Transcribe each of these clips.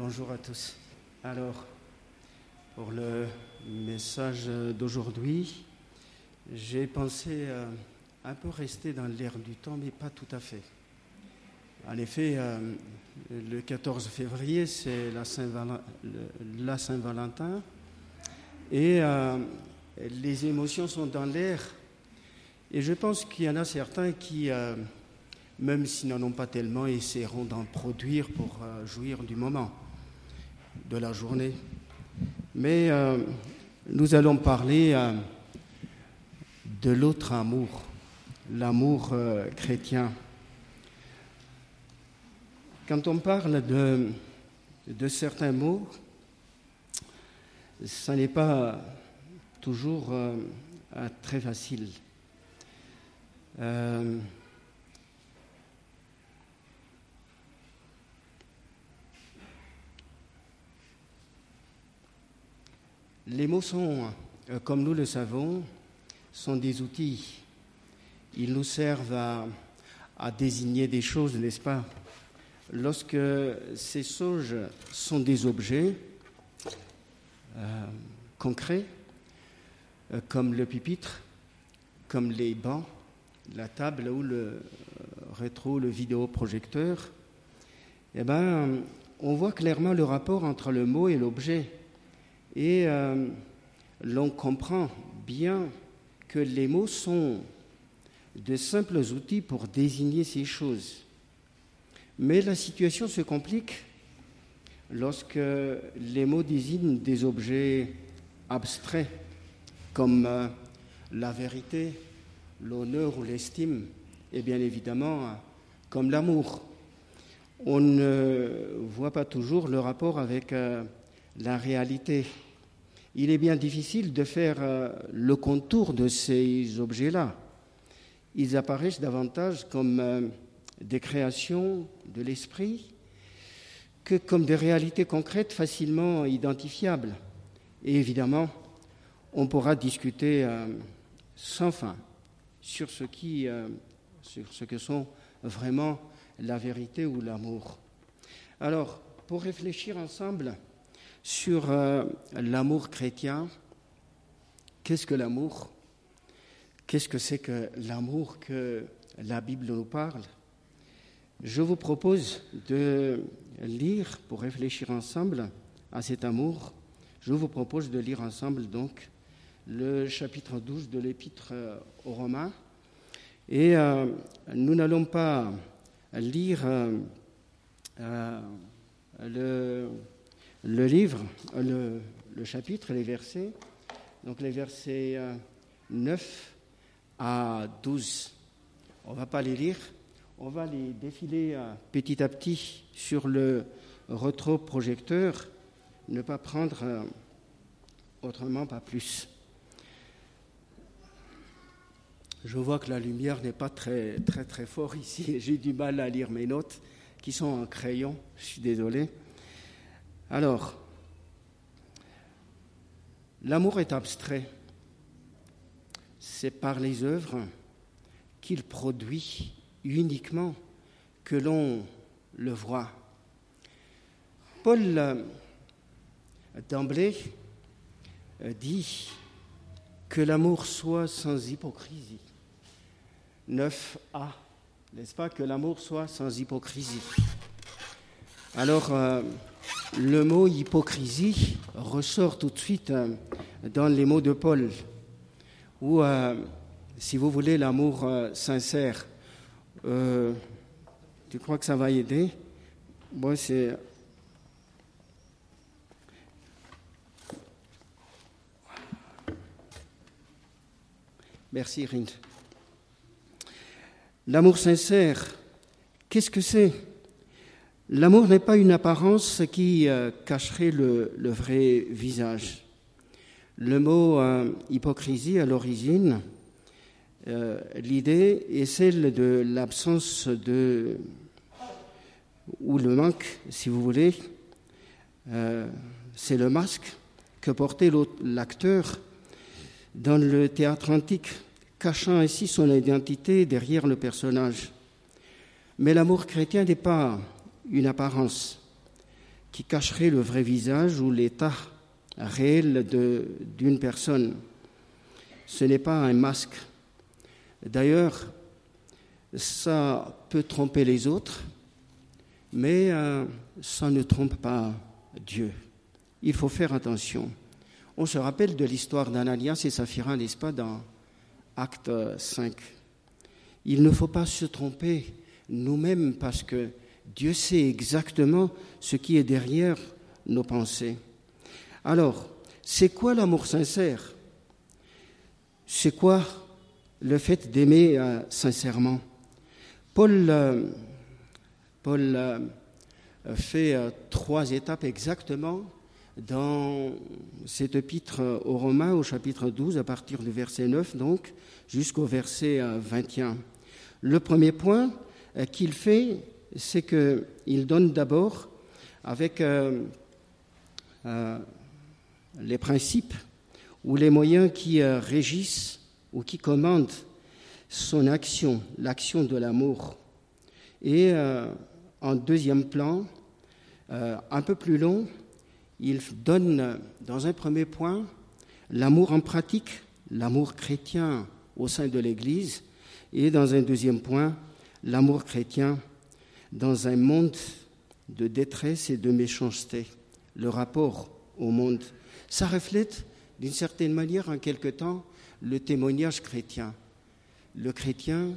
Bonjour à tous. Alors, pour le message d'aujourd'hui, j'ai pensé euh, un peu rester dans l'air du temps, mais pas tout à fait. En effet, euh, le 14 février, c'est la Saint-Valentin, et euh, les émotions sont dans l'air. Et je pense qu'il y en a certains qui, même s'ils n'en ont pas tellement, essaieront d'en produire pour jouir du moment de la journée. Mais euh, nous allons parler euh, de l'autre amour, l'amour euh, chrétien. Quand on parle de, de certains mots, ce n'est pas toujours très facile. Les mots sont, euh, comme nous le savons, sont des outils. Ils nous servent à, désigner des choses, n'est-ce pas? Lorsque ces choses sont des objets euh, concrets, euh, comme le pupitre, comme les bancs, la table ou le rétro, le vidéoprojecteur, eh ben, on voit clairement le rapport entre le mot et l'objet. Et euh, l'on comprend bien que les mots sont de simples outils pour désigner ces choses. Mais la situation se complique lorsque les mots désignent des objets abstraits comme euh, la vérité, l'honneur ou l'estime, et bien évidemment comme l'amour. On ne voit pas toujours le rapport avec euh, la réalité il est bien difficile de faire euh, le contour de ces objets-là. Ils apparaissent davantage comme euh, des créations de l'esprit que comme des réalités concrètes facilement identifiables. Et évidemment, on pourra discuter euh, sans fin sur ce, qui, sur ce que sont vraiment la vérité ou l'amour. Alors, pour réfléchir ensemble, sur euh, l'amour chrétien. Qu'est-ce que l'amour? Qu'est-ce que c'est que l'amour que la Bible nous parle? Je vous propose de lire, pour réfléchir ensemble à cet amour, je vous propose de lire ensemble donc le chapitre 12 de l'épître aux Romains. Et euh, nous n'allons pas lire euh, le le livre, le, chapitre, les versets, donc les versets 9 euh, à 12. On ne va pas les lire, on va les défiler euh, petit à petit sur le rétroprojecteur, ne pas prendre euh, autrement, pas plus. Je vois que la lumière n'est pas très très très fort ici. J'ai du mal à lire mes notes qui sont en crayon. Je suis désolé. Alors, l'amour est abstrait. C'est par les œuvres qu'il produit uniquement que l'on le voit. Paul, d'emblée, dit que l'amour soit sans hypocrisie. 9a, n'est-ce pas? Que l'amour soit sans hypocrisie. Alors, euh, le mot hypocrisie ressort tout de suite euh, dans les mots de Paul, ou, euh, si vous voulez, l'amour sincère. tu crois que ça va aider? Moi, c'est. Merci, Rind. L'amour sincère, qu'est-ce que c'est? L'amour n'est pas une apparence qui euh, cacherait le, vrai visage. Le mot euh, hypocrisie à l'origine, euh, l'idée est celle de l'absence de, ou le manque, si vous voulez, c'est le masque que portait l'acteur dans le théâtre antique, cachant ainsi son identité derrière le personnage. Mais l'amour chrétien n'est pas une apparence qui cacherait le vrai visage ou l'état réel d'une personne. Ce n'est pas un masque. D'ailleurs, ça peut tromper les autres, mais euh, ça ne trompe pas Dieu. Il faut faire attention. On se rappelle de l'histoire d'Ananias et Saphira, n'est-ce pas, dans Acte 5. Il ne faut pas se tromper nous-mêmes parce que Dieu sait exactement ce qui est derrière nos pensées. Alors, c'est quoi l'amour sincère? C'est quoi le fait d'aimer euh, sincèrement? Paul, euh, Paul euh, fait trois étapes exactement dans cet épître aux Romains au chapitre 12 à partir du verset 9 donc jusqu'au verset 21. Le premier point qu'il fait, c'est qu'il donne d'abord avec les principes ou les moyens qui euh, régissent ou qui commandent son action, l'action de l'amour. Et euh, en deuxième plan, euh, un peu plus long, il donne dans un premier point l'amour en pratique, l'amour chrétien au sein de l'Église, et dans un deuxième point, l'amour chrétien dans un monde de détresse et de méchanceté, le rapport au monde ça reflète d'une certaine manière en quelque temps le témoignage chrétien. Le chrétien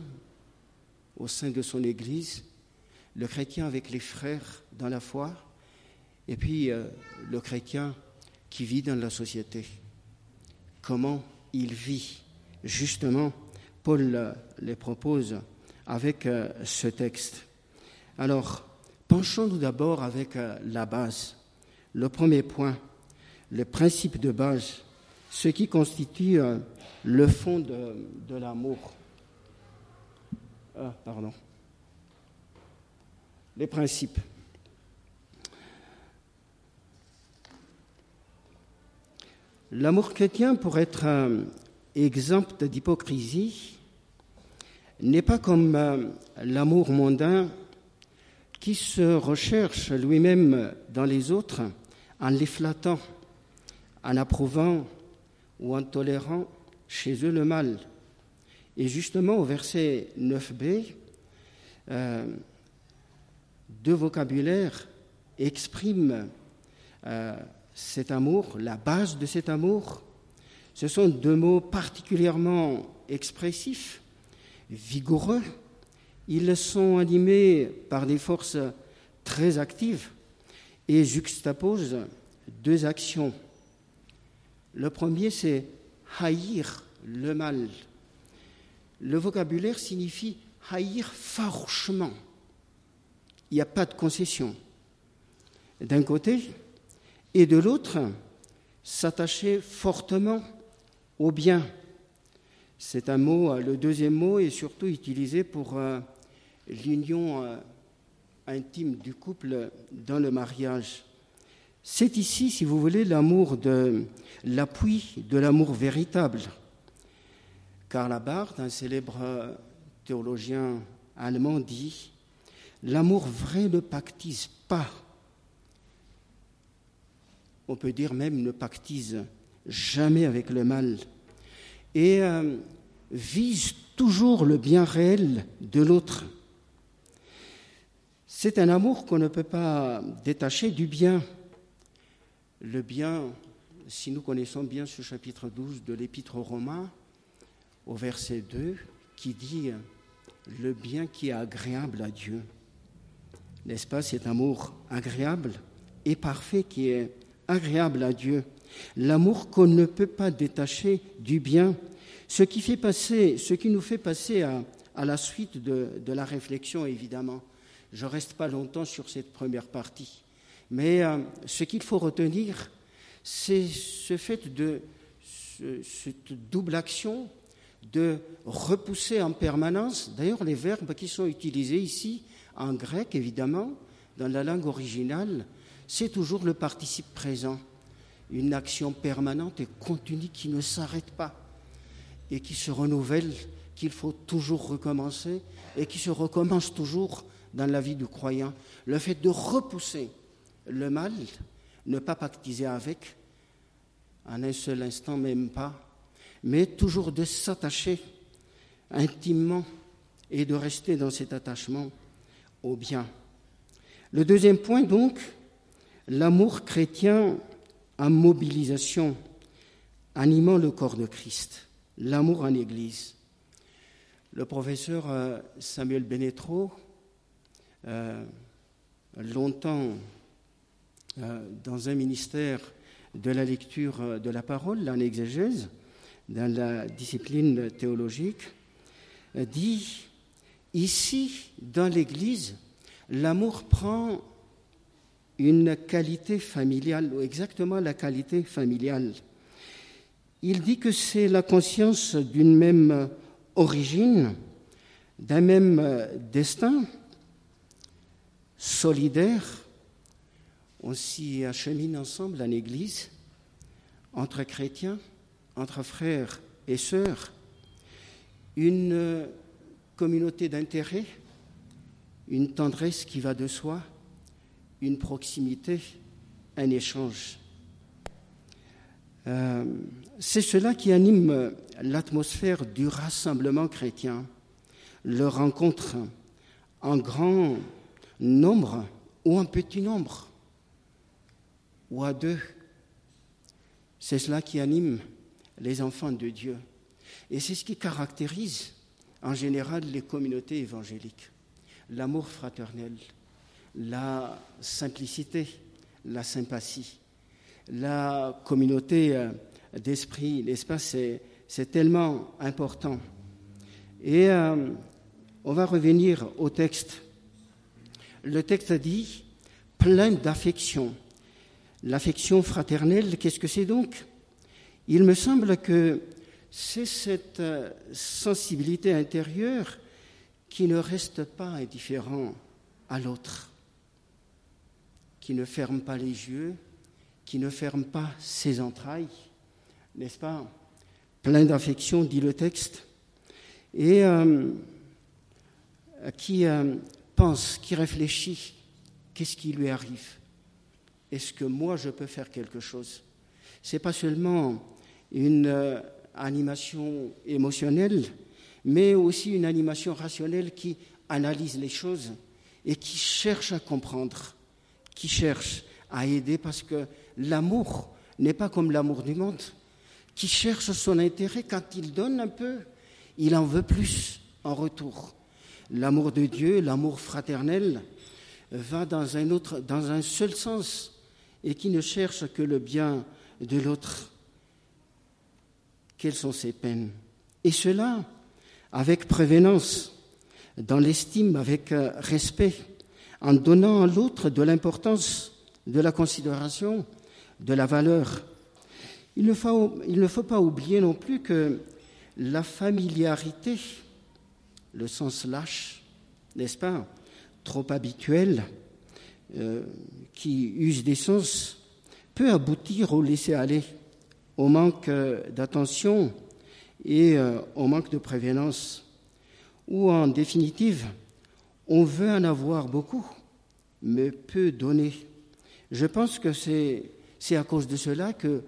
au sein de son Église, le chrétien avec les frères dans la foi, et puis euh, le chrétien qui vit dans la société. Comment il vit Justement, Paul euh, les propose avec euh, ce texte. Alors, penchons-nous d'abord avec la base. Le premier point, les principes de base, ce qui constitue euh, le fond de, l'amour. Ah, pardon. Les principes. L'amour chrétien, pour être euh, exempt d'hypocrisie, n'est pas comme euh, l'amour mondain qui se recherche lui-même dans les autres en les flattant en approuvant ou en tolérant chez eux le mal. Et justement, au verset 9b, euh, deux vocabulaires expriment euh, cet amour, la base de cet amour. Ce sont deux mots particulièrement expressifs, vigoureux. Ils sont animés par des forces très actives et juxtaposent deux actions le premier, c'est haïr le mal. Le vocabulaire signifie haïr farouchement. Il n'y a pas de concession. D'un côté, et de l'autre, s'attacher fortement au bien. C'est un mot, le deuxième mot est surtout utilisé pour euh, l'union euh, intime du couple dans le mariage. C'est ici, si vous voulez, l'amour de l'appui de l'amour véritable. Karl Barth, un célèbre théologien allemand, dit L'amour vrai ne pactise pas. On peut dire même ne pactise jamais avec le mal et euh, vise toujours le bien réel de l'autre. C'est un amour qu'on ne peut pas détacher du bien le bien, si nous connaissons bien ce chapitre 12 de l'Épître aux Romains, au verset 2, qui dit le bien qui est agréable à Dieu. N'est-ce pas cet amour agréable et parfait qui est agréable à Dieu? L'amour qu'on ne peut pas détacher du bien, ce qui, fait passer, ce qui nous fait passer à, la suite de, de, la réflexion, évidemment. Je ne reste pas longtemps sur cette première partie. Mais euh, ce qu'il faut retenir, c'est ce fait de cette double action de repousser en permanence, d'ailleurs les verbes qui sont utilisés ici, en grec évidemment, dans la langue originale, c'est toujours le participe présent, une action permanente et continue qui ne s'arrête pas et qui se renouvelle, qu'il faut toujours recommencer et qui se recommence toujours dans la vie du croyant. Le fait de repousser le mal, ne pas pactiser avec, en un seul instant même pas, mais toujours de s'attacher intimement et de rester dans cet attachement au bien. Le deuxième point, donc, l'amour chrétien en mobilisation, animant le corps de Christ, l'amour en Église. Le professeur euh, Samuel Benetro, euh, longtemps euh, dans un ministère de la lecture de la parole, en exégèse, dans la discipline théologique, dit Ici, dans l'Église, l'amour prend une qualité familiale, ou exactement la qualité familiale. Il dit que c'est la conscience d'une même origine, d'un même destin, solidaire. On s'y achemine ensemble en Église, entre chrétiens, entre frères et sœurs, une communauté d'intérêt, une tendresse qui va de soi, une proximité, un échange. Euh, c'est cela qui anime l'atmosphère du rassemblement chrétien, le rencontre en grand nombre ou en petit nombre, ou à deux. C'est cela qui anime les enfants de Dieu. Et c'est ce qui caractérise en général les communautés évangéliques. L'amour fraternel, la simplicité, la sympathie, la communauté euh, d'esprit, pas C'est tellement important. Et euh, on va revenir au texte. Le texte dit plein d'affection. L'affection fraternelle, qu'est-ce que c'est donc? Il me semble que c'est cette euh, sensibilité intérieure qui ne reste pas indifférent à l'autre, qui ne ferme pas les yeux, qui ne ferme pas ses entrailles, n'est-ce pas? Plein d'affection, dit le texte, et euh, qui euh, pense, qui réfléchit, qu'est-ce qui lui arrive? Est-ce que moi je peux faire quelque chose? C'est pas seulement une animation émotionnelle, mais aussi une animation rationnelle qui analyse les choses et qui cherche à comprendre, qui cherche à aider parce que l'amour n'est pas comme l'amour du monde, qui cherche son intérêt. Quand il donne un peu, il en veut plus en retour. L'amour de Dieu, l'amour fraternel, va dans un seul sens et qui ne cherche que le bien de l'autre quelles sont ses peines? Et cela avec prévenance, dans l'estime, avec euh, respect, en donnant à l'autre de l'importance, de la considération, de la valeur. Il ne, faut, il ne faut pas oublier non plus que la familiarité, le sens lâche, n'est-ce pas, trop habituel, euh, qui use des sens, peut aboutir au laisser-aller au manque euh, d'attention et euh, au manque de prévenance, ou en définitive, on veut en avoir beaucoup, mais peu donner. Je pense que c'est, à cause de cela que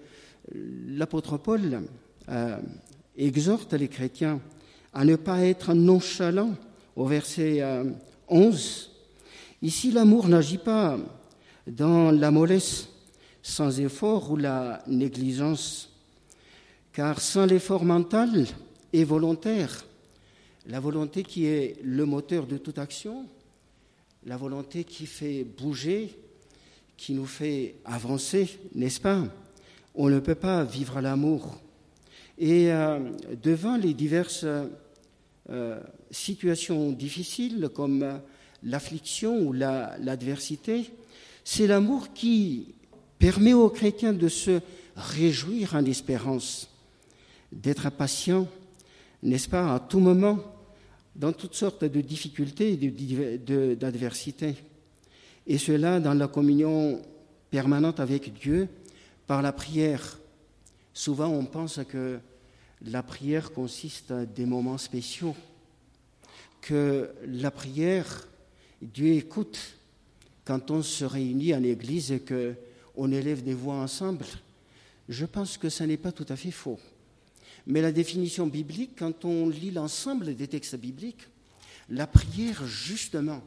l'apôtre Paul exhorte les chrétiens à ne pas être nonchalants au verset 11. Ici, l'amour n'agit pas dans la mollesse, sans effort ou la négligence. Car sans l'effort mental et volontaire, la volonté qui est le moteur de toute action, la volonté qui fait bouger, qui nous fait avancer, n'est-ce pas? On ne peut pas vivre l'amour. Et euh, devant les diverses euh, situations difficiles comme l'affliction ou l'adversité, c'est l'amour qui permet aux chrétiens de se réjouir en espérance, d'être patient, n'est-ce pas, à tout moment, dans toutes sortes de difficultés et d'adversités. Et cela dans la communion permanente avec Dieu par la prière. Souvent, on pense que la prière consiste à des moments spéciaux, que la prière, Dieu écoute quand on se réunit en Église et qu'on élève des voix ensemble, je pense que ce n'est pas tout à fait faux. Mais la définition biblique, quand on lit l'ensemble des textes bibliques, la prière, justement,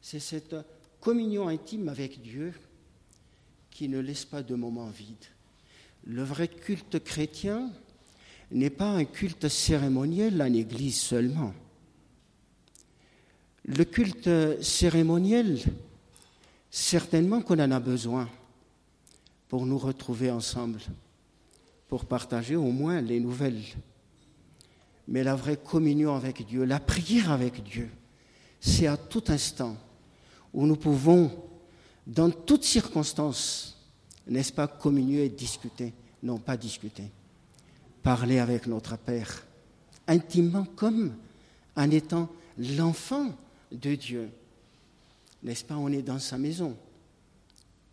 c'est cette communion intime avec Dieu qui ne laisse pas de moments vides. Le vrai culte chrétien n'est pas un culte cérémoniel en Église seulement. Le culte cérémoniel, certainement qu'on en a besoin pour nous retrouver ensemble, pour partager au moins les nouvelles. Mais la vraie communion avec Dieu, la prière avec Dieu, c'est à tout instant où nous pouvons, dans toutes circonstances, n'est-ce pas, communier et discuter, non pas discuter, parler avec notre Père, intimement comme en étant l'enfant de Dieu. N'est-ce pas On est dans sa maison,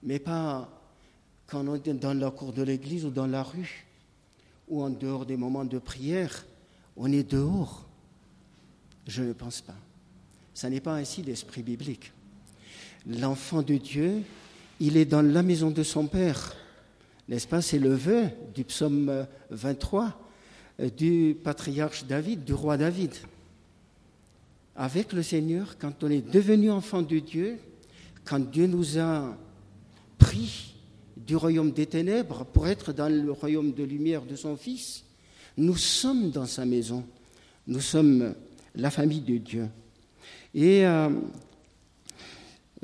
mais pas quand on est dans la cour de l'église ou dans la rue, ou en dehors des moments de prière, on est dehors. Je ne pense pas. Ce n'est pas ainsi l'esprit biblique. L'enfant de Dieu, il est dans la maison de son Père. N'est-ce pas? C'est le vœu du psaume 23 euh, du patriarche David, du roi David avec le Seigneur, quand on est devenu enfant de Dieu, quand Dieu nous a pris du royaume des ténèbres pour être dans le royaume de lumière de son Fils, nous sommes dans sa maison, nous sommes la famille de Dieu. Et euh,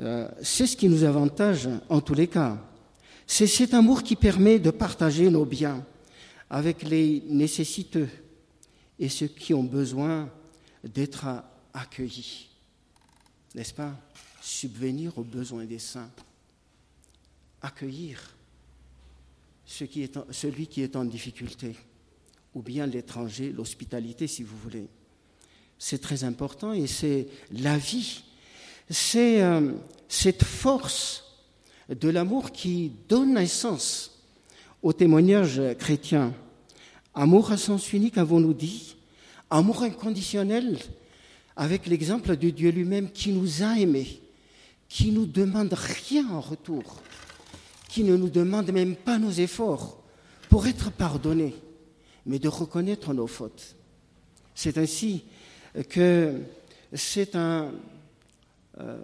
euh, c'est ce qui nous avantage en tous les cas. C'est cet amour qui permet de partager nos biens avec les nécessiteux et ceux qui ont besoin d'être accueilli, n'est-ce pas? Subvenir aux besoins des saints, accueillir celui qui est en difficulté, ou bien l'étranger, l'hospitalité si vous voulez. C'est très important et c'est la vie, c'est euh, cette force de l'amour qui donne naissance au témoignage chrétien. Amour à sens unique, avons-nous dit Amour inconditionnel, avec l'exemple de Dieu lui-même qui nous a aimés, qui nous demande rien en retour, qui ne nous demande même pas nos efforts pour être pardonnés, mais de reconnaître nos fautes. C'est ainsi que c'est un. Euh,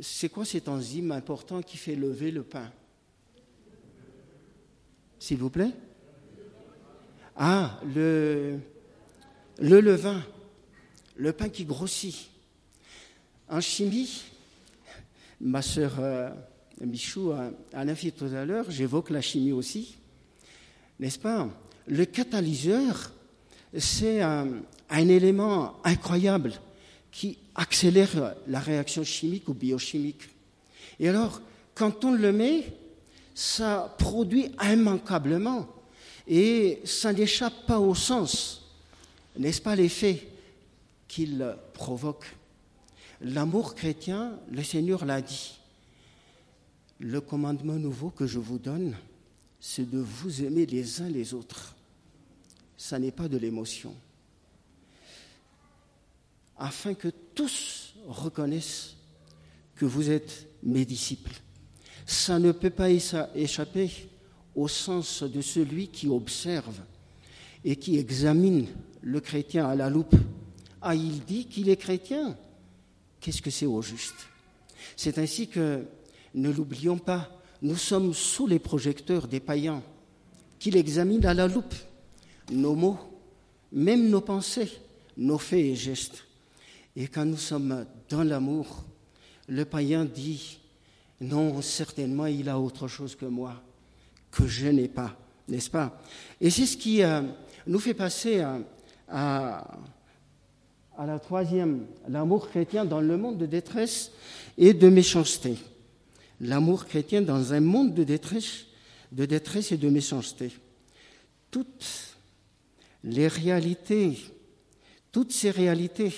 c'est quoi cet enzyme important qui fait lever le pain? S'il vous plaît. Ah, le, le levain le pain qui grossit. En chimie, ma sœur euh, Michou a, a fait tout à l'heure, j'évoque la chimie aussi, n'est-ce pas? Le catalyseur, c'est un, élément incroyable qui accélère la réaction chimique ou biochimique. Et alors, quand on le met, ça produit immanquablement et ça n'échappe pas au sens, n'est-ce pas l'effet qu'il provoque? L'amour chrétien, le Seigneur l'a dit. Le commandement nouveau que je vous donne, c'est de vous aimer les uns les autres. Ça n'est pas de l'émotion. Afin que tous reconnaissent que vous êtes mes disciples. Ça ne peut pas échapper au sens de celui qui observe et qui examine le chrétien à la loupe ah, il dit qu'il est chrétien. Qu'est-ce que c'est au juste? C'est ainsi que, ne l'oublions pas, nous sommes sous les projecteurs des païens, qu'il examine à la loupe nos mots, même nos pensées, nos faits et gestes. Et quand nous sommes dans l'amour, le païen dit, non, certainement, il a autre chose que moi, que je n'ai pas, n'est-ce pas? Et c'est ce qui euh, nous fait passer à à la troisième, l'amour chrétien dans le monde de détresse et de méchanceté. L'amour chrétien dans un monde de détresse, de détresse et de méchanceté. Toutes les réalités, toutes ces réalités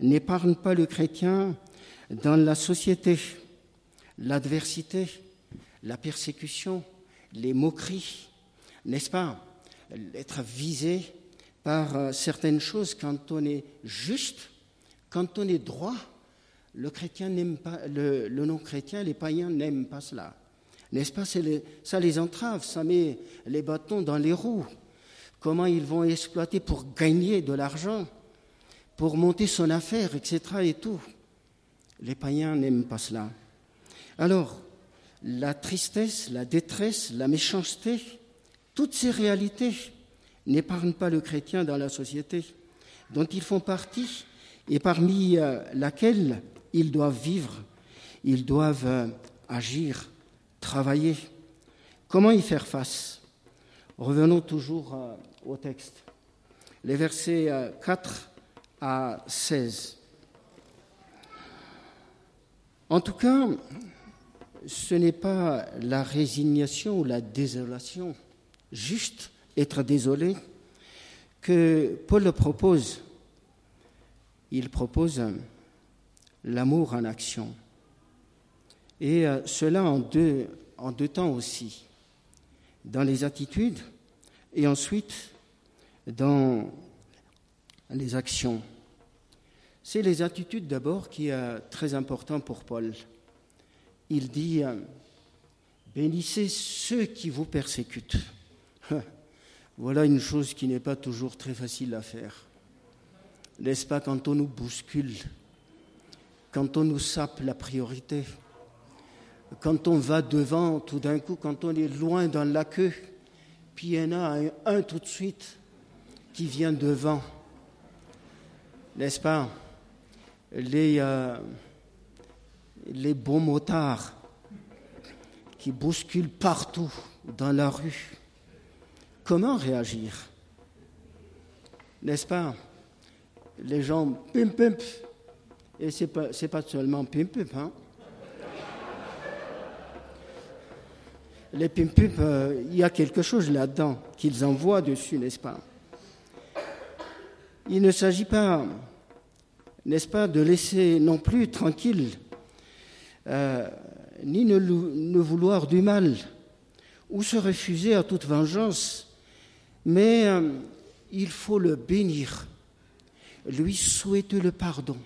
n'épargnent pas le chrétien dans la société, l'adversité, la persécution, les moqueries, n'est-ce pas? Être visé par euh, certaines choses quand on est juste, quand on est droit, le, non-chrétien, les païens n'aiment pas cela. N'est-ce pas? Ça les entrave, ça met les bâtons dans les roues. Comment ils vont exploiter pour gagner de l'argent, pour monter son affaire, etc. et tout. Les païens n'aiment pas cela. Alors, la tristesse, la détresse, la méchanceté, toutes ces réalités n'épargnent pas le chrétien dans la société dont ils font partie et parmi euh, laquelle ils doivent vivre, ils doivent euh, agir, travailler. Comment y faire face? Revenons toujours euh, au texte. Les versets 4 à 16. En tout cas, ce n'est pas la résignation ou la désolation, juste être désolé, que Paul propose. Il propose l'amour en action. Et euh, cela en deux, en deux temps aussi, dans les attitudes et ensuite dans les actions. C'est les attitudes d'abord qui est très important pour Paul. Il dit, euh, bénissez ceux qui vous persécutent. Voilà une chose qui n'est pas toujours très facile à faire. N'est-ce pas quand on nous bouscule, quand on nous sape la priorité, quand on va devant tout d'un coup, quand on est loin dans la queue, puis il y en a un, tout de suite qui vient devant. N'est-ce pas? Les, euh, les bons motards qui bousculent partout dans la rue comment réagir? N'est-ce pas? Les gens pim pim, et ce n'est pas, pas, seulement pim pim, hein. Les pim pim, euh, il y a quelque chose là-dedans qu'ils envoient dessus, n'est-ce pas? Il ne s'agit pas, n'est-ce pas, de laisser non plus tranquille, euh, ni ne vouloir du mal, ou se refuser à toute vengeance mais euh, il faut le bénir, lui souhaiter le pardon.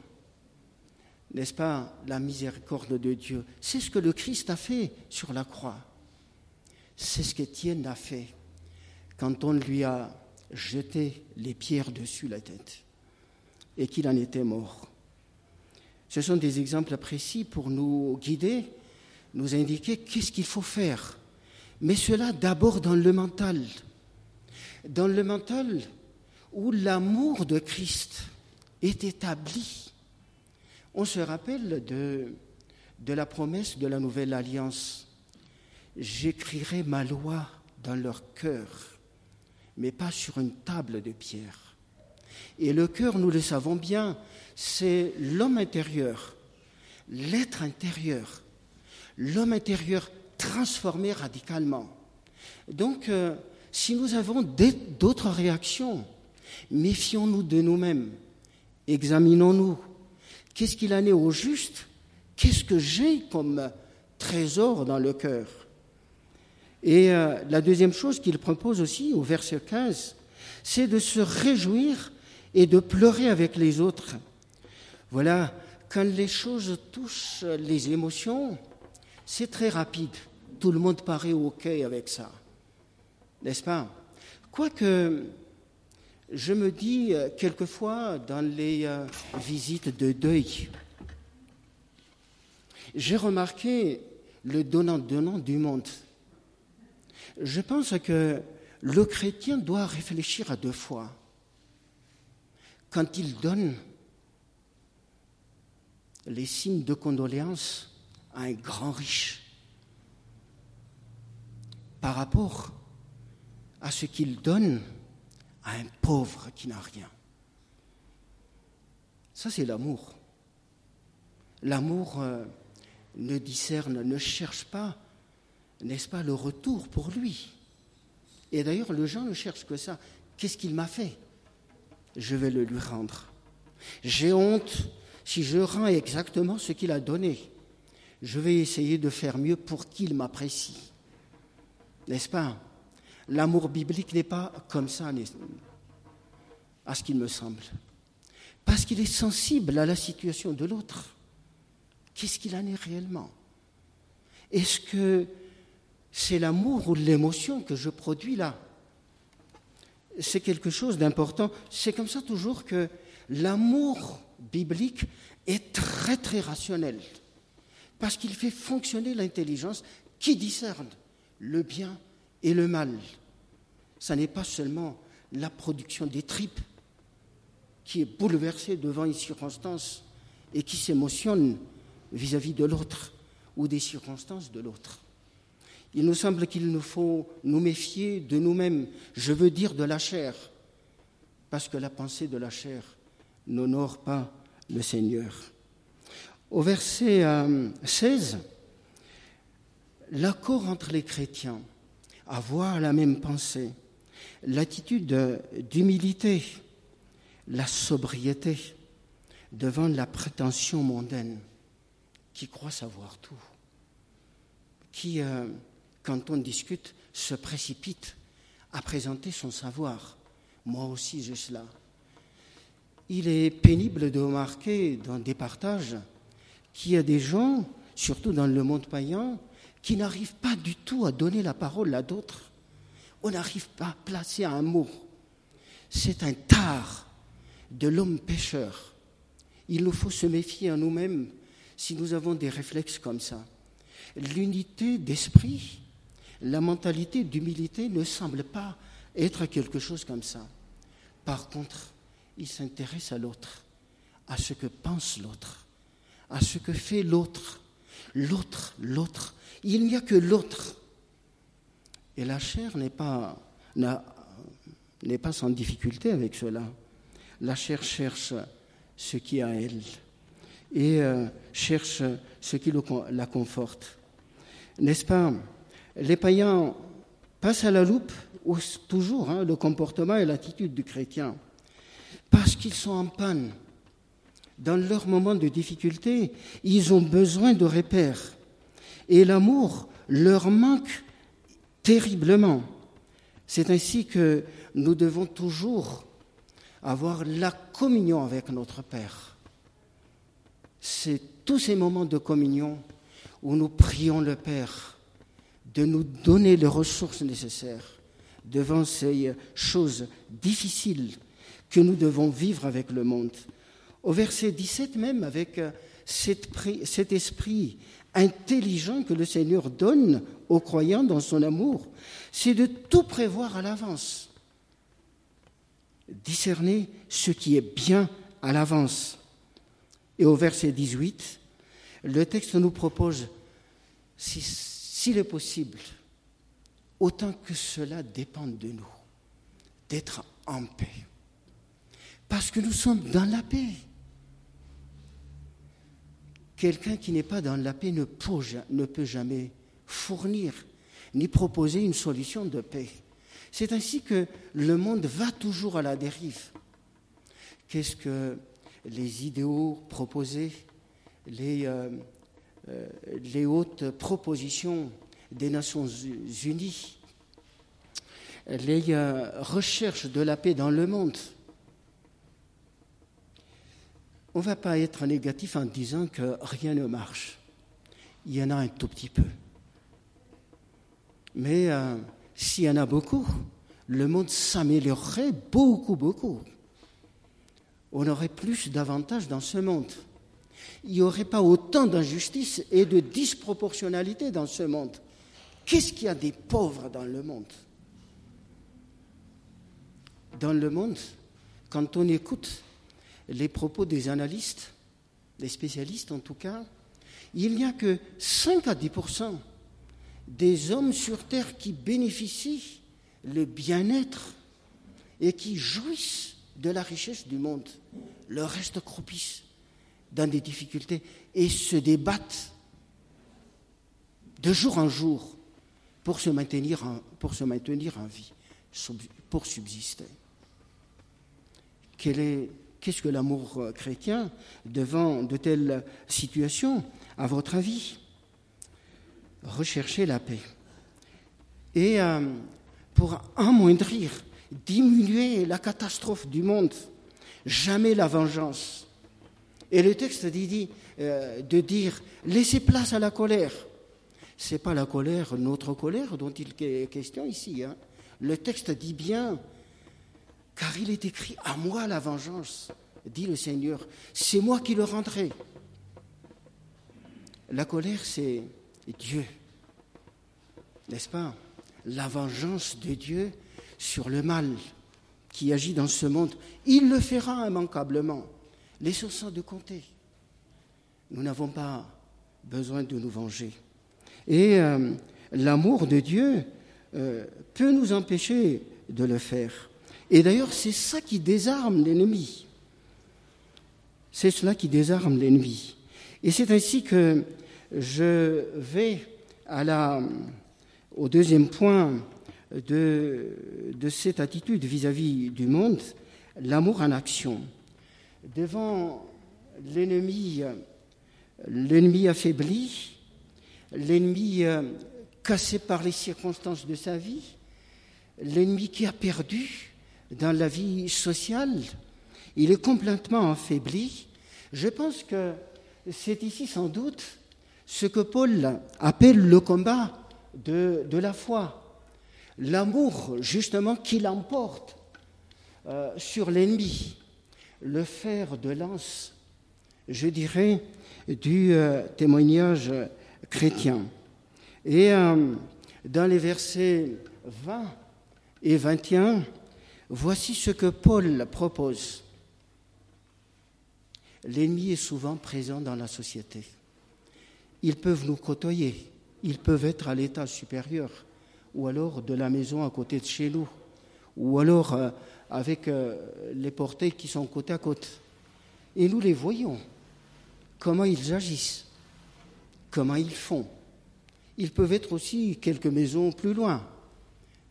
N'est-ce pas la miséricorde de Dieu C'est ce que le Christ a fait sur la croix. C'est ce qu'Étienne a fait quand on lui a jeté les pierres dessus la tête et qu'il en était mort. Ce sont des exemples précis pour nous guider, nous indiquer qu'est-ce qu'il faut faire. Mais cela d'abord dans le mental dans le mental où l'amour de Christ est établi. On se rappelle de, de la promesse de la nouvelle alliance. J'écrirai ma loi dans leur cœur, mais pas sur une table de pierre. Et le cœur, nous le savons bien, c'est l'homme intérieur, l'être intérieur, l'homme intérieur transformé radicalement. Donc, euh, si nous avons d'autres réactions, méfions-nous de nous-mêmes, examinons-nous. Qu'est-ce qu'il en est au juste? Qu'est-ce que j'ai comme trésor dans le cœur? Et euh, la deuxième chose qu'il propose aussi au verset 15, c'est de se réjouir et de pleurer avec les autres. Voilà, quand les choses touchent les émotions, c'est très rapide. Tout le monde paraît OK avec ça n'est-ce pas? Quoique, je me dis euh, quelquefois dans les euh, visites de deuil, j'ai remarqué le donnant-donnant du monde. Je pense que le chrétien doit réfléchir à deux fois. Quand il donne les signes de condoléances à un grand riche par rapport à ce qu'il donne à un pauvre qui n'a rien. Ça, c'est l'amour. L'amour euh, ne discerne, ne cherche pas, n'est-ce pas, le retour pour lui. Et d'ailleurs, le gens ne cherche que ça. Qu'est-ce qu'il m'a fait? Je vais le lui rendre. J'ai honte si je rends exactement ce qu'il a donné. Je vais essayer de faire mieux pour qu'il m'apprécie. N'est-ce pas? L'amour biblique n'est pas comme ça, à ce qu'il me semble. Parce qu'il est sensible à la situation de l'autre. qu'est-ce qu'il en est réellement? Est-ce que c'est l'amour ou l'émotion que je produis là? C'est quelque chose d'important. C'est comme ça toujours que l'amour biblique est très très rationnel, parce qu'il fait fonctionner l'intelligence qui discerne le bien et le mal. Ce n'est pas seulement la production des tripes qui est bouleversée devant une circonstance et qui s'émotionne vis-à-vis de l'autre ou des circonstances de l'autre. Il nous semble qu'il nous faut nous méfier de nous-mêmes, je veux dire de la chair, parce que la pensée de la chair n'honore pas le Seigneur. Au verset 16, euh, l'accord entre les chrétiens, avoir la même pensée, l'attitude d'humilité, la sobriété devant la prétention mondaine, qui croit savoir tout, qui, euh, quand on discute, se précipite à présenter son savoir. Moi aussi j'ai cela. Il est pénible de remarquer dans des partages qu'il y a des gens, surtout dans le monde païen, qui n'arrivent pas du tout à donner la parole à d'autres. On n'arrive pas à placer un mot. C'est un tard de l'homme pécheur. Il nous faut se méfier à nous-mêmes si nous avons des réflexes comme ça. L'unité d'esprit, la mentalité d'humilité ne semble pas être quelque chose comme ça. Par contre, il s'intéresse à l'autre, à ce que pense l'autre, à ce que fait l'autre. L'autre, l'autre. Il n'y a que l'autre. Et la chair n'est pas, n'est sans difficulté avec cela. La chair cherche ce qui est à elle et euh, cherche ce qui la conforte. N'est-ce pas? Les païens passent à la loupe toujours hein, le comportement et l'attitude du chrétien parce qu'ils sont en panne. Dans leur moment de difficulté, ils ont besoin de repères. Et l'amour leur manque terriblement. C'est ainsi que nous devons toujours avoir la communion avec notre Père. C'est tous ces moments de communion où nous prions le Père de nous donner les ressources nécessaires devant ces choses difficiles que nous devons vivre avec le monde. Au verset 17 même, avec euh, cet esprit intelligent que le Seigneur donne aux croyants dans son amour, c'est de tout prévoir à l'avance discerner ce qui est bien à l'avance. Et au verset 18, le texte nous propose, s'il est possible, autant que cela dépende de nous, d'être en paix. Parce que nous sommes dans la paix. Quelqu'un qui n'est pas dans la paix ne peut, jamais fournir ni proposer une solution de paix. C'est ainsi que le monde va toujours à la dérive. Qu'est-ce que les idéaux proposés, les, euh, les hautes propositions des Nations Unies, les euh, recherches de la paix dans le monde on ne va pas être négatif en disant que rien ne marche. Il y en a un tout petit peu. Mais s'il y en a beaucoup, le monde s'améliorerait beaucoup, beaucoup. On aurait plus d'avantages dans ce monde. Il n'y aurait pas autant d'injustice et de disproportionnalité dans ce monde. Qu'est-ce qu'il y a des pauvres dans le monde? Dans le monde, quand on écoute les propos des analystes, des spécialistes en tout cas, il n'y a que 5 à 10 des hommes sur Terre qui bénéficient le bien-être et qui jouissent de la richesse du monde. Le reste croupissent dans des difficultés et se débattent de jour en jour pour se maintenir en, pour se maintenir en vie, pour subsister. Qu'est-ce que l'amour chrétien devant de telles situations, à votre avis? Rechercher la paix. Et euh, pour amoindrir, diminuer la catastrophe du monde, jamais la vengeance, Et le texte dit, euh, de dire laissez place à la colère. Ce n'est pas la colère, notre colère dont il est question ici. Hein. Le texte dit bien, car il est écrit à moi la vengeance, dit le Seigneur, c'est moi qui le rendrai. La colère, c'est Dieu, n'est-ce pas? La vengeance de Dieu sur le mal qui agit dans ce monde, il le fera immanquablement. Laissons ça de compter. Nous n'avons pas besoin de nous venger. Et euh, l'amour de Dieu euh, peut nous empêcher de le faire. Et d'ailleurs, c'est ça qui désarme l'ennemi. C'est cela qui désarme l'ennemi. Et c'est ainsi que je vais au deuxième point de, de cette attitude vis-à-vis du monde, l'amour en action. Devant l'ennemi, affaibli, l'ennemi euh, cassé par les circonstances de sa vie, l'ennemi qui a perdu dans la vie sociale, il est complètement affaibli. Je pense que c'est ici sans doute ce que Paul appelle le combat de, la foi, l'amour justement qui l'emporte euh, sur l'ennemi, le fer de lance, je dirais, du euh, témoignage chrétien. Et euh, dans les versets 20 et 21, voici ce que Paul propose. L'ennemi est souvent présent dans la société. Ils peuvent nous côtoyer, ils peuvent être à l'état supérieur, ou alors de la maison à côté de chez nous, ou alors euh, avec euh, les portées qui sont côte à côte. Et nous les voyons, comment ils agissent comment ils font. Ils peuvent être aussi quelques maisons plus loin.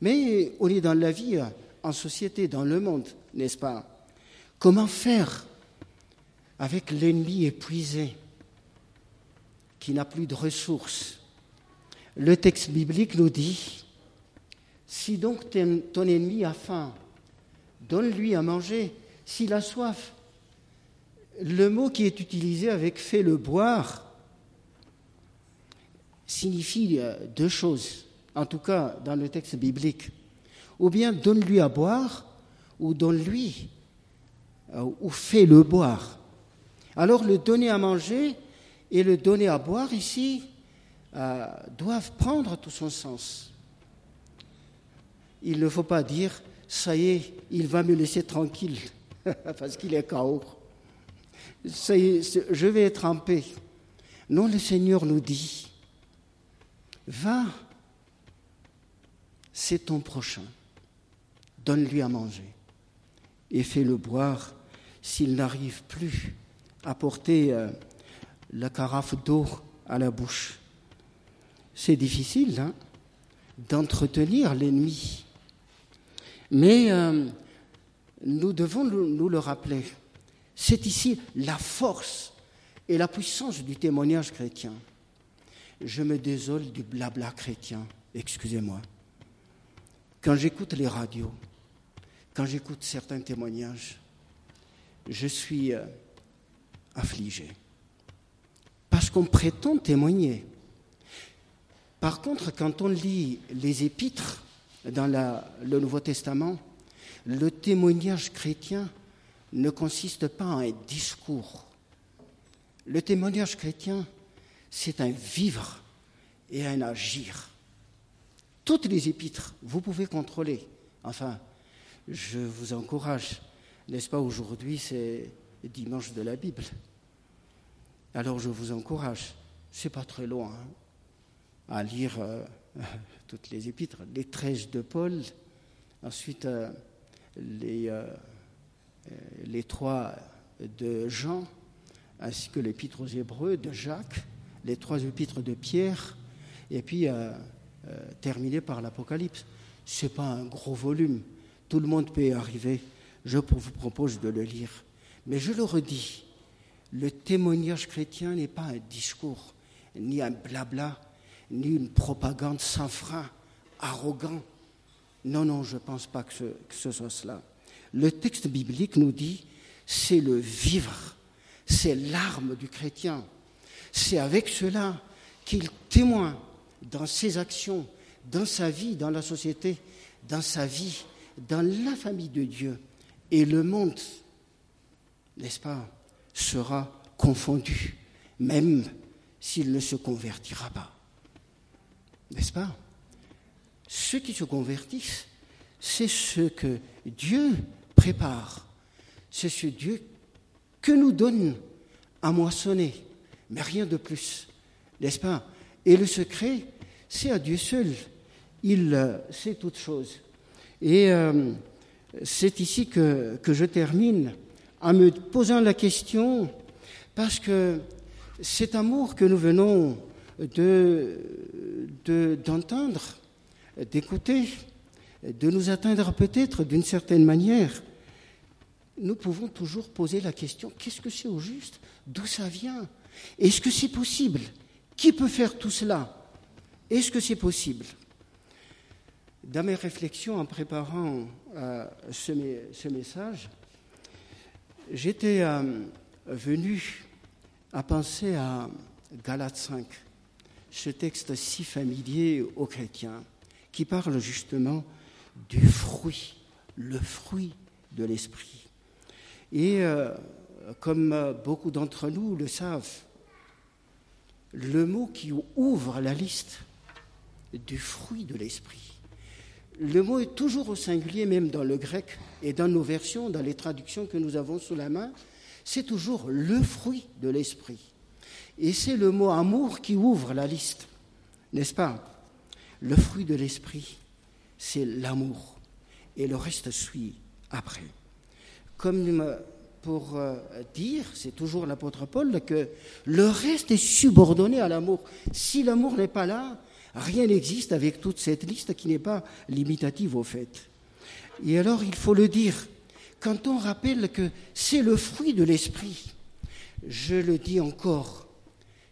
Mais on est dans la vie, en société, dans le monde, n'est-ce pas Comment faire avec l'ennemi épuisé, qui n'a plus de ressources Le texte biblique nous dit, si donc ton ennemi a faim, donne-lui à manger. S'il a soif, le mot qui est utilisé avec fait le boire signifie euh, deux choses, en tout cas dans le texte biblique. Ou bien donne-lui à boire, ou donne-lui, euh, ou fais-le boire. Alors le donner à manger et le donner à boire ici euh, doivent prendre tout son sens. Il ne faut pas dire, ça y est, il va me laisser tranquille, parce qu'il est chaos. Ça y est, je vais être en paix. Non, le Seigneur nous dit, Va, c'est ton prochain. Donne-lui à manger et fais-le boire s'il n'arrive plus à porter euh, la carafe d'eau à la bouche. C'est difficile hein, d'entretenir l'ennemi. Mais euh, nous devons nous le rappeler. C'est ici la force et la puissance du témoignage chrétien je me désole du blabla chrétien, excusez-moi. Quand j'écoute les radios, quand j'écoute certains témoignages, je suis euh, affligé. Parce qu'on prétend témoigner. Par contre, quand on lit les épîtres dans le Nouveau Testament, le témoignage chrétien ne consiste pas en un discours. Le témoignage chrétien, c'est un vivre et un agir. Toutes les épîtres, vous pouvez contrôler. Enfin, je vous encourage, n'est-ce pas, aujourd'hui c'est dimanche de la Bible. Alors je vous encourage, c'est pas très loin, hein, à lire euh, toutes les épîtres, les treize de Paul, ensuite euh, les, euh, les trois de Jean, ainsi que l'épître aux Hébreux de Jacques, les trois épîtres de Pierre, et puis euh, euh, terminer par l'Apocalypse. Ce n'est pas un gros volume, tout le monde peut y arriver. Je vous propose de le lire. Mais je le redis, le témoignage chrétien n'est pas un discours, ni un blabla, ni une propagande sans frein, arrogant. Non, non, je ne pense pas que ce, soit cela. Le texte biblique nous dit, c'est le vivre, c'est l'arme du chrétien. C'est avec cela qu'il témoigne dans ses actions, dans sa vie, dans la société, dans sa vie, dans la famille de Dieu. Et le monde, n'est-ce pas, sera confondu, même s'il ne se convertira pas. N'est-ce pas? Ceux qui se convertissent, c'est ce que Dieu prépare. C'est ce Dieu que nous donne à moissonner, mais rien de plus. N'est-ce pas? Et le secret, c'est à Dieu seul. Il euh, sait toutes choses. Et euh, c'est ici que, que, je termine en me posant la question, parce que cet amour que nous venons de, d'entendre, d'écouter, de nous atteindre peut-être d'une certaine manière, nous pouvons toujours poser la question, qu'est-ce que c'est au juste? D'où ça vient? Est-ce que c'est possible? Qui peut faire tout cela? Est-ce que c'est possible? Dans mes réflexions en préparant euh, ce, ce, message, j'étais euh, venu à penser à Galates 5, ce texte si familier aux chrétiens, qui parle justement du fruit, le fruit de l'esprit. Et euh, comme beaucoup d'entre nous le savent, le mot qui ouvre la liste du fruit de l'esprit, le mot est toujours au singulier, même dans le grec et dans nos versions, dans les traductions que nous avons sous la main, c'est toujours le fruit de l'esprit. Et c'est le mot amour qui ouvre la liste, n'est-ce pas? Le fruit de l'esprit, c'est l'amour. Et le reste suit après. Comme pour euh, dire, c'est toujours l'apôtre Paul, que le reste est subordonné à l'amour. Si l'amour n'est pas là, rien n'existe avec toute cette liste qui n'est pas limitative au fait. Et alors, il faut le dire, quand on rappelle que c'est le fruit de l'esprit, je le dis encore,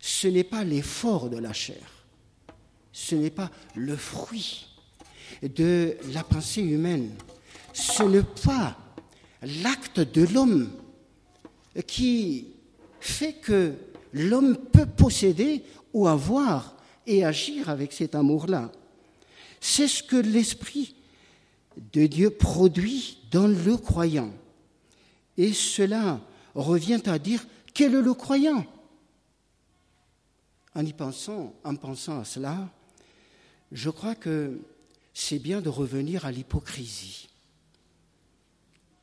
ce n'est pas l'effort de la chair, ce n'est pas le fruit de la pensée humaine, ce n'est pas l'acte de l'homme qui fait que l'homme peut posséder ou avoir et agir avec cet amour-là. C'est ce que l'Esprit de Dieu produit dans le croyant. Et cela revient à dire quel est le croyant? En y pensant, en pensant à cela, je crois que c'est bien de revenir à l'hypocrisie.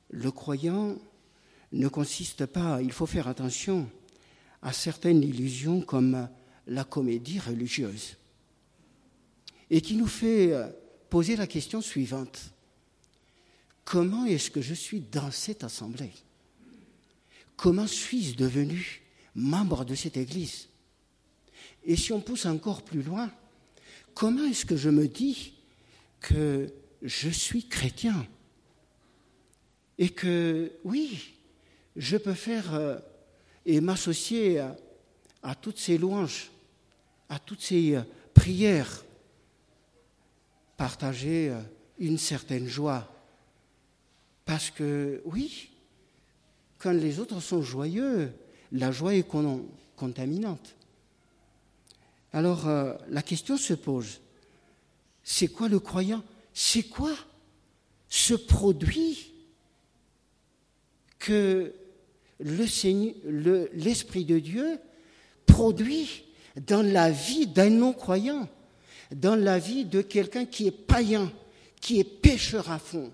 Le croyant ne consiste pas, il faut faire attention à certaines illusions comme la comédie religieuse, et qui nous fait poser la question suivante. Comment est-ce que je suis dans cette assemblée? Comment suis-je devenu membre de cette Église? Et si on pousse encore plus loin, comment est-ce que je me dis que je suis chrétien Et que oui, je peux faire euh, et m'associer à, toutes ces louanges, à toutes ces euh, prières, partager euh, une certaine joie? Parce que oui, quand les autres sont joyeux, la joie est contaminante. Alors euh, la question se pose, c'est quoi le croyant? C'est quoi ce produit que l'Esprit de Dieu produit dans la vie d'un non-croyant, dans la vie de quelqu'un qui est païen, qui est pécheur à fond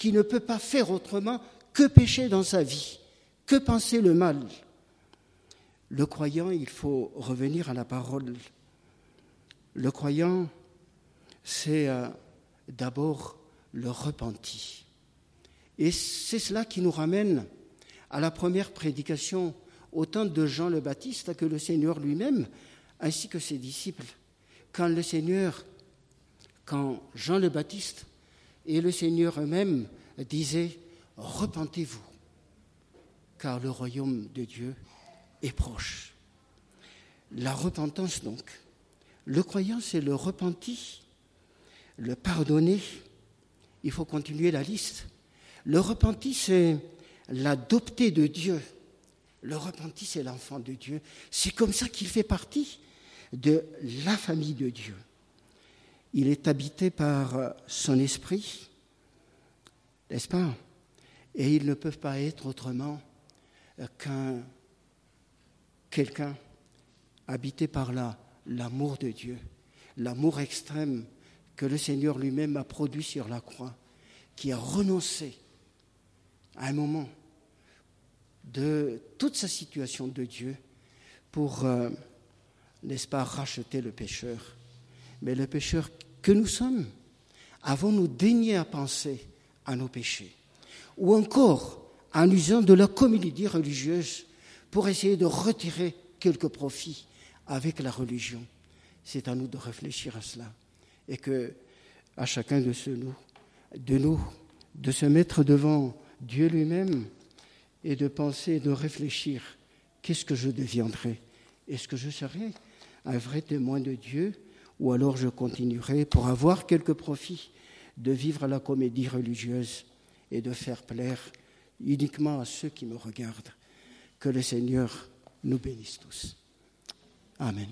qui ne peut pas faire autrement que pécher dans sa vie, que penser le mal? Le croyant, il faut revenir à la parole. Le croyant, c'est euh, d'abord le repenti. Et c'est cela qui nous ramène à la première prédication, autant de Jean le Baptiste que le Seigneur lui-même, ainsi que ses disciples. Quand le Seigneur, quand Jean le Baptiste et le Seigneur eux-mêmes disaient Repentez-vous, car le royaume de Dieu proche. La repentance, donc. Le croyant, c'est le repenti, le pardonner. Il faut continuer la liste. Le repenti, c'est l'adopter de Dieu Le repenti, c'est l'enfant de Dieu. C'est comme ça qu'il fait partie de la famille de Dieu. Il est habité par son esprit, n'est-ce pas? Et ils ne peuvent pas être autrement qu'un quelqu'un habité par l'amour de Dieu, l'amour extrême que le Seigneur lui-même a produit sur la croix, qui a renoncé à un moment de toute sa situation de Dieu pour, euh, n'est-ce pas, racheter le pécheur. Mais le pécheur que nous sommes, avons-nous daigné à penser à nos péchés? Ou encore, en usant de la comédie religieuse pour essayer de retirer quelques profits avec la religion. C'est à nous de réfléchir à cela. Et que à chacun de, nous, de nous de se mettre devant Dieu lui-même et de penser, de réfléchir, qu'est-ce que je deviendrai? Est-ce que je serai un vrai témoin de Dieu ou alors je continuerai pour avoir quelques profits de vivre la comédie religieuse et de faire plaire uniquement à ceux qui me regardent? Que le Seigneur nous bénisse tous. Amen.